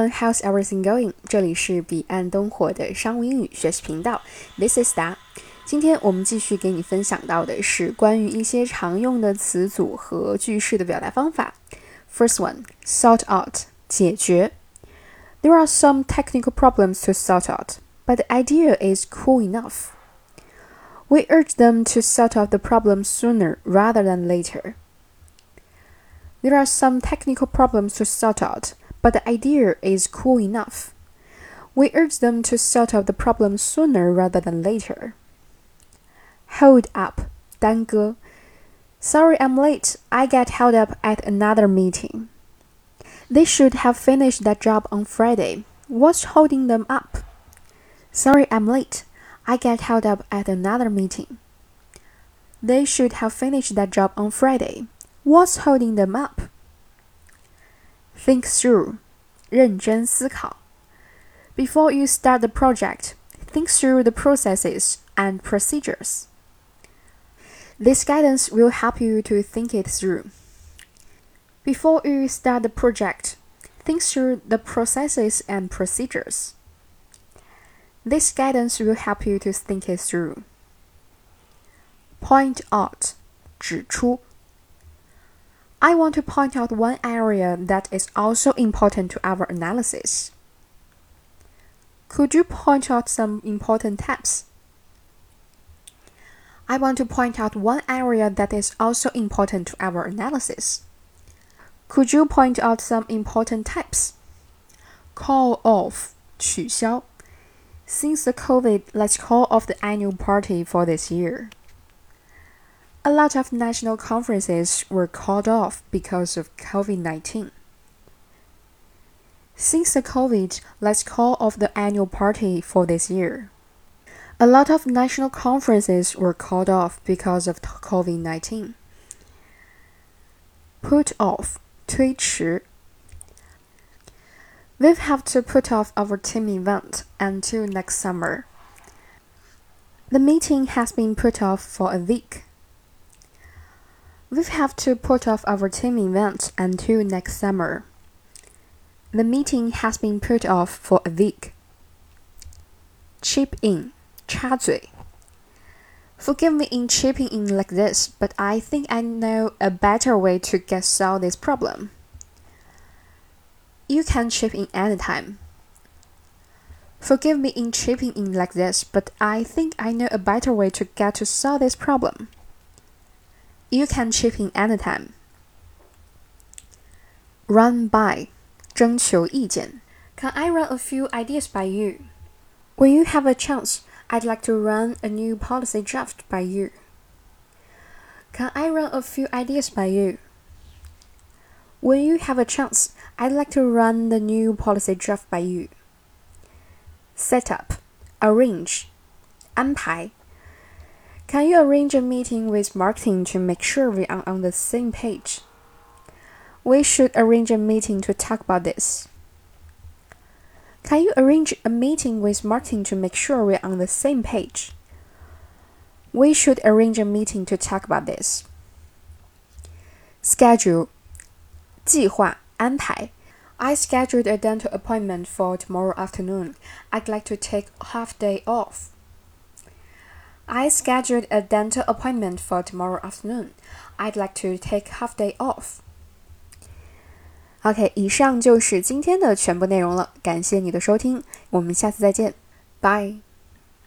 everyone, how's everything going？这里是彼岸灯火的商务英语学习频道，This is Da。今天我们继续给你分享到的是关于一些常用的词组和句式的表达方法。First one, sort out，解决。There are some technical problems to sort out, but the idea is cool enough. We urge them to sort out the problem sooner rather than later. There are some technical problems to sort out, but the idea is cool enough. We urge them to sort out the problem sooner rather than later. Hold up, 耽搁. Sorry I'm late. I get held up at another meeting. They should have finished that job on Friday. What's holding them up? Sorry I'm late. I get held up at another meeting. They should have finished that job on Friday. What's holding them up? Think through. 认真思考. Before you start the project, think through the processes and procedures. This guidance will help you to think it through. Before you start the project, think through the processes and procedures. This guidance will help you to think it through. Point out, 指出. I want to point out one area that is also important to our analysis. Could you point out some important tabs? I want to point out one area that is also important to our analysis. Could you point out some important types? Call off 取消. Since the COVID, let's call off the annual party for this year. A lot of national conferences were called off because of COVID 19. Since the COVID, let's call off the annual party for this year. A lot of national conferences were called off because of COVID 19. Put off, 推迟. We'll have to put off our team event until next summer. The meeting has been put off for a week. We'll have to put off our team event until next summer. The meeting has been put off for a week. Chip in, 插嘴. Forgive me in chipping in like this, but I think I know a better way to get solve this problem. You can chip in anytime. Forgive me in chipping in like this, but I think I know a better way to get to solve this problem. You can chip in anytime. Run by 征求意见. Can I run a few ideas by you? When you have a chance, I'd like to run a new policy draft by you. Can I run a few ideas by you? When you have a chance, I'd like to run the new policy draft by you. Set up, arrange, 安排. Can you arrange a meeting with marketing to make sure we are on the same page? We should arrange a meeting to talk about this. Can you arrange a meeting with marketing to make sure we're on the same page? We should arrange a meeting to talk about this. Schedule 计划安排 I scheduled a dental appointment for tomorrow afternoon. I'd like to take half day off. I scheduled a dental appointment for tomorrow afternoon. I'd like to take half day off. OK，以上就是今天的全部内容了，感谢你的收听，我们下次再见，拜。